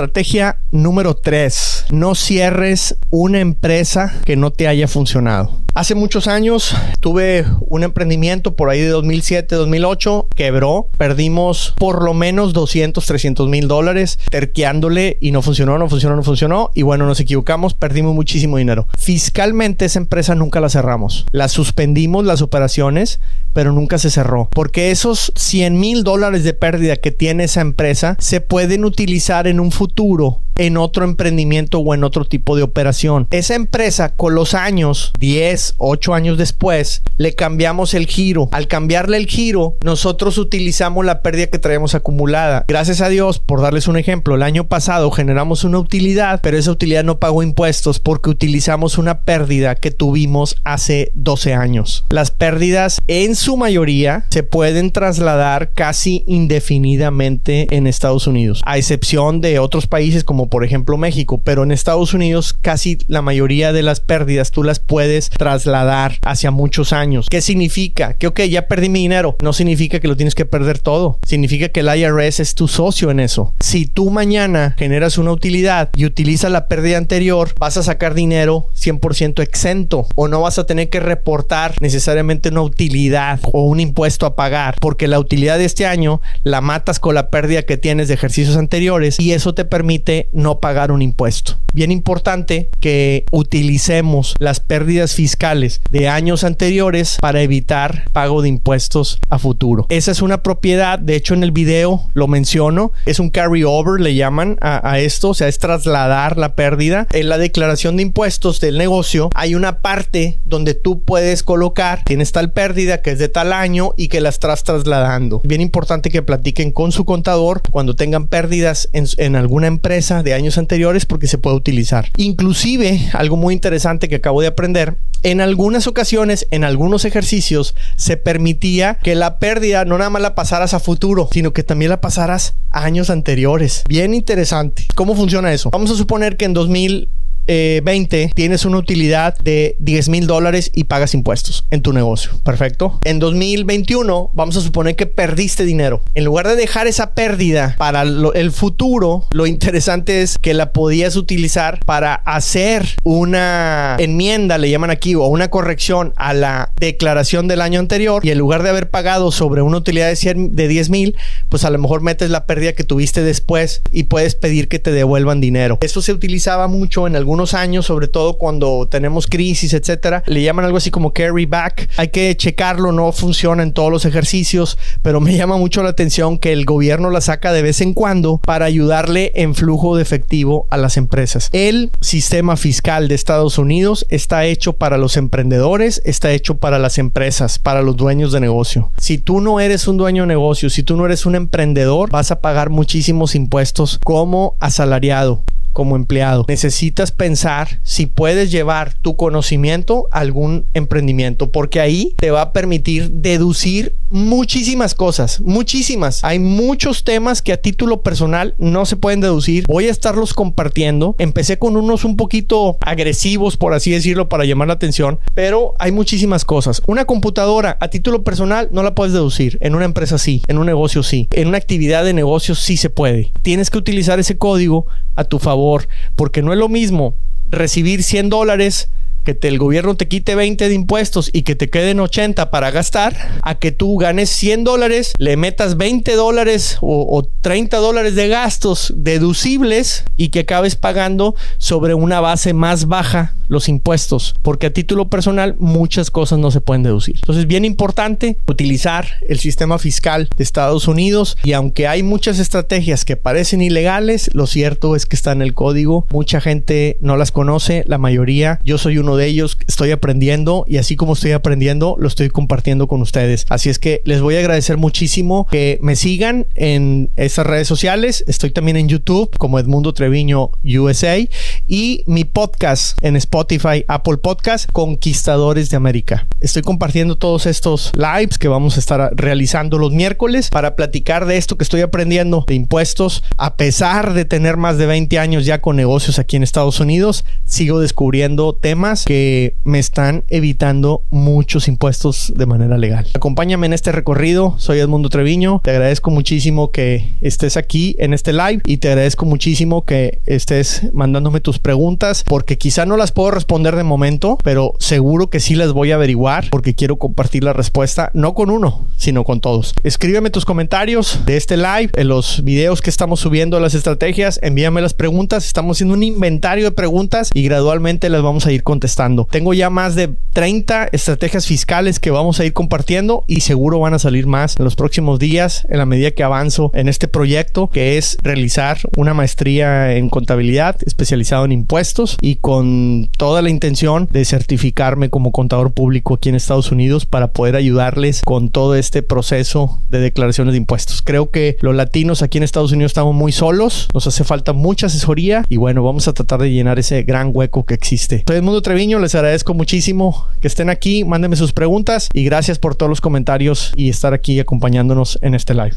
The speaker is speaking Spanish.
Estrategia número 3. No cierres una empresa que no te haya funcionado. Hace muchos años tuve un emprendimiento por ahí de 2007, 2008, quebró, perdimos por lo menos 200, 300 mil dólares terqueándole y no funcionó, no funcionó, no funcionó y bueno, nos equivocamos, perdimos muchísimo dinero. Fiscalmente esa empresa nunca la cerramos, la suspendimos las operaciones, pero nunca se cerró, porque esos 100 mil dólares de pérdida que tiene esa empresa se pueden utilizar en un futuro en otro emprendimiento o en otro tipo de operación. Esa empresa con los años, 10, 8 años después, le cambiamos el giro. Al cambiarle el giro, nosotros utilizamos la pérdida que traemos acumulada. Gracias a Dios, por darles un ejemplo, el año pasado generamos una utilidad, pero esa utilidad no pagó impuestos porque utilizamos una pérdida que tuvimos hace 12 años. Las pérdidas en su mayoría se pueden trasladar casi indefinidamente en Estados Unidos, a excepción de otros países como por ejemplo México, pero en Estados Unidos casi la mayoría de las pérdidas tú las puedes trasladar hacia muchos años. ¿Qué significa? Que ok, ya perdí mi dinero. No significa que lo tienes que perder todo. Significa que el IRS es tu socio en eso. Si tú mañana generas una utilidad y utilizas la pérdida anterior, vas a sacar dinero 100% exento o no vas a tener que reportar necesariamente una utilidad o un impuesto a pagar porque la utilidad de este año la matas con la pérdida que tienes de ejercicios anteriores y eso te permite no pagar un impuesto. Bien importante que utilicemos las pérdidas fiscales de años anteriores para evitar pago de impuestos a futuro. Esa es una propiedad, de hecho en el video lo menciono, es un carry over, le llaman a, a esto, o sea, es trasladar la pérdida. En la declaración de impuestos del negocio hay una parte donde tú puedes colocar, tienes tal pérdida que es de tal año y que la estás trasladando. Bien importante que platiquen con su contador cuando tengan pérdidas en, en alguna empresa de años anteriores porque se puede utilizar. Inclusive, algo muy interesante que acabo de aprender, en algunas ocasiones, en algunos ejercicios, se permitía que la pérdida no nada más la pasaras a futuro, sino que también la pasaras años anteriores. Bien interesante. ¿Cómo funciona eso? Vamos a suponer que en 2000 20 tienes una utilidad de 10 mil dólares y pagas impuestos en tu negocio. Perfecto. En 2021 vamos a suponer que perdiste dinero. En lugar de dejar esa pérdida para el futuro, lo interesante es que la podías utilizar para hacer una enmienda, le llaman aquí, o una corrección a la declaración del año anterior y en lugar de haber pagado sobre una utilidad de, de 10 mil, pues a lo mejor metes la pérdida que tuviste después y puedes pedir que te devuelvan dinero. Eso se utilizaba mucho en algunos años, sobre todo cuando tenemos crisis, etcétera. Le llaman algo así como carry back. Hay que checarlo, no funciona en todos los ejercicios, pero me llama mucho la atención que el gobierno la saca de vez en cuando para ayudarle en flujo de efectivo a las empresas. El sistema fiscal de Estados Unidos está hecho para los emprendedores, está hecho para las empresas, para los dueños de negocio. Si tú no eres un dueño de negocio, si tú no eres un emprendedor, vas a pagar muchísimos impuestos como asalariado como empleado. Necesitas pensar si puedes llevar tu conocimiento a algún emprendimiento, porque ahí te va a permitir deducir muchísimas cosas, muchísimas. Hay muchos temas que a título personal no se pueden deducir. Voy a estarlos compartiendo. Empecé con unos un poquito agresivos, por así decirlo, para llamar la atención, pero hay muchísimas cosas. Una computadora a título personal no la puedes deducir. En una empresa sí, en un negocio sí, en una actividad de negocio sí se puede. Tienes que utilizar ese código a tu favor, porque no es lo mismo recibir 100 dólares que el gobierno te quite 20 de impuestos y que te queden 80 para gastar, a que tú ganes 100 dólares, le metas 20 dólares o, o 30 dólares de gastos deducibles y que acabes pagando sobre una base más baja los impuestos, porque a título personal muchas cosas no se pueden deducir. Entonces, bien importante utilizar el sistema fiscal de Estados Unidos y aunque hay muchas estrategias que parecen ilegales, lo cierto es que está en el código. Mucha gente no las conoce, la mayoría. Yo soy uno de ellos, estoy aprendiendo y así como estoy aprendiendo, lo estoy compartiendo con ustedes. Así es que les voy a agradecer muchísimo que me sigan en estas redes sociales. Estoy también en YouTube como Edmundo Treviño USA y mi podcast en Spotify Spotify, Apple Podcast, Conquistadores de América. Estoy compartiendo todos estos lives que vamos a estar realizando los miércoles para platicar de esto que estoy aprendiendo de impuestos. A pesar de tener más de 20 años ya con negocios aquí en Estados Unidos, sigo descubriendo temas que me están evitando muchos impuestos de manera legal. Acompáñame en este recorrido. Soy Edmundo Treviño. Te agradezco muchísimo que estés aquí en este live y te agradezco muchísimo que estés mandándome tus preguntas porque quizá no las puedo responder de momento, pero seguro que sí las voy a averiguar porque quiero compartir la respuesta no con uno, sino con todos. Escríbeme tus comentarios de este live, en los videos que estamos subiendo las estrategias, envíame las preguntas. Estamos haciendo un inventario de preguntas y gradualmente las vamos a ir contestando. Tengo ya más de 30 estrategias fiscales que vamos a ir compartiendo y seguro van a salir más en los próximos días en la medida que avanzo en este proyecto que es realizar una maestría en contabilidad especializado en impuestos y con toda la intención de certificarme como contador público aquí en Estados Unidos para poder ayudarles con todo este proceso de declaraciones de impuestos. Creo que los latinos aquí en Estados Unidos estamos muy solos, nos hace falta mucha asesoría y bueno, vamos a tratar de llenar ese gran hueco que existe. Soy Mundo Treviño, les agradezco muchísimo que estén aquí, mándenme sus preguntas y gracias por todos los comentarios y estar aquí acompañándonos en este live.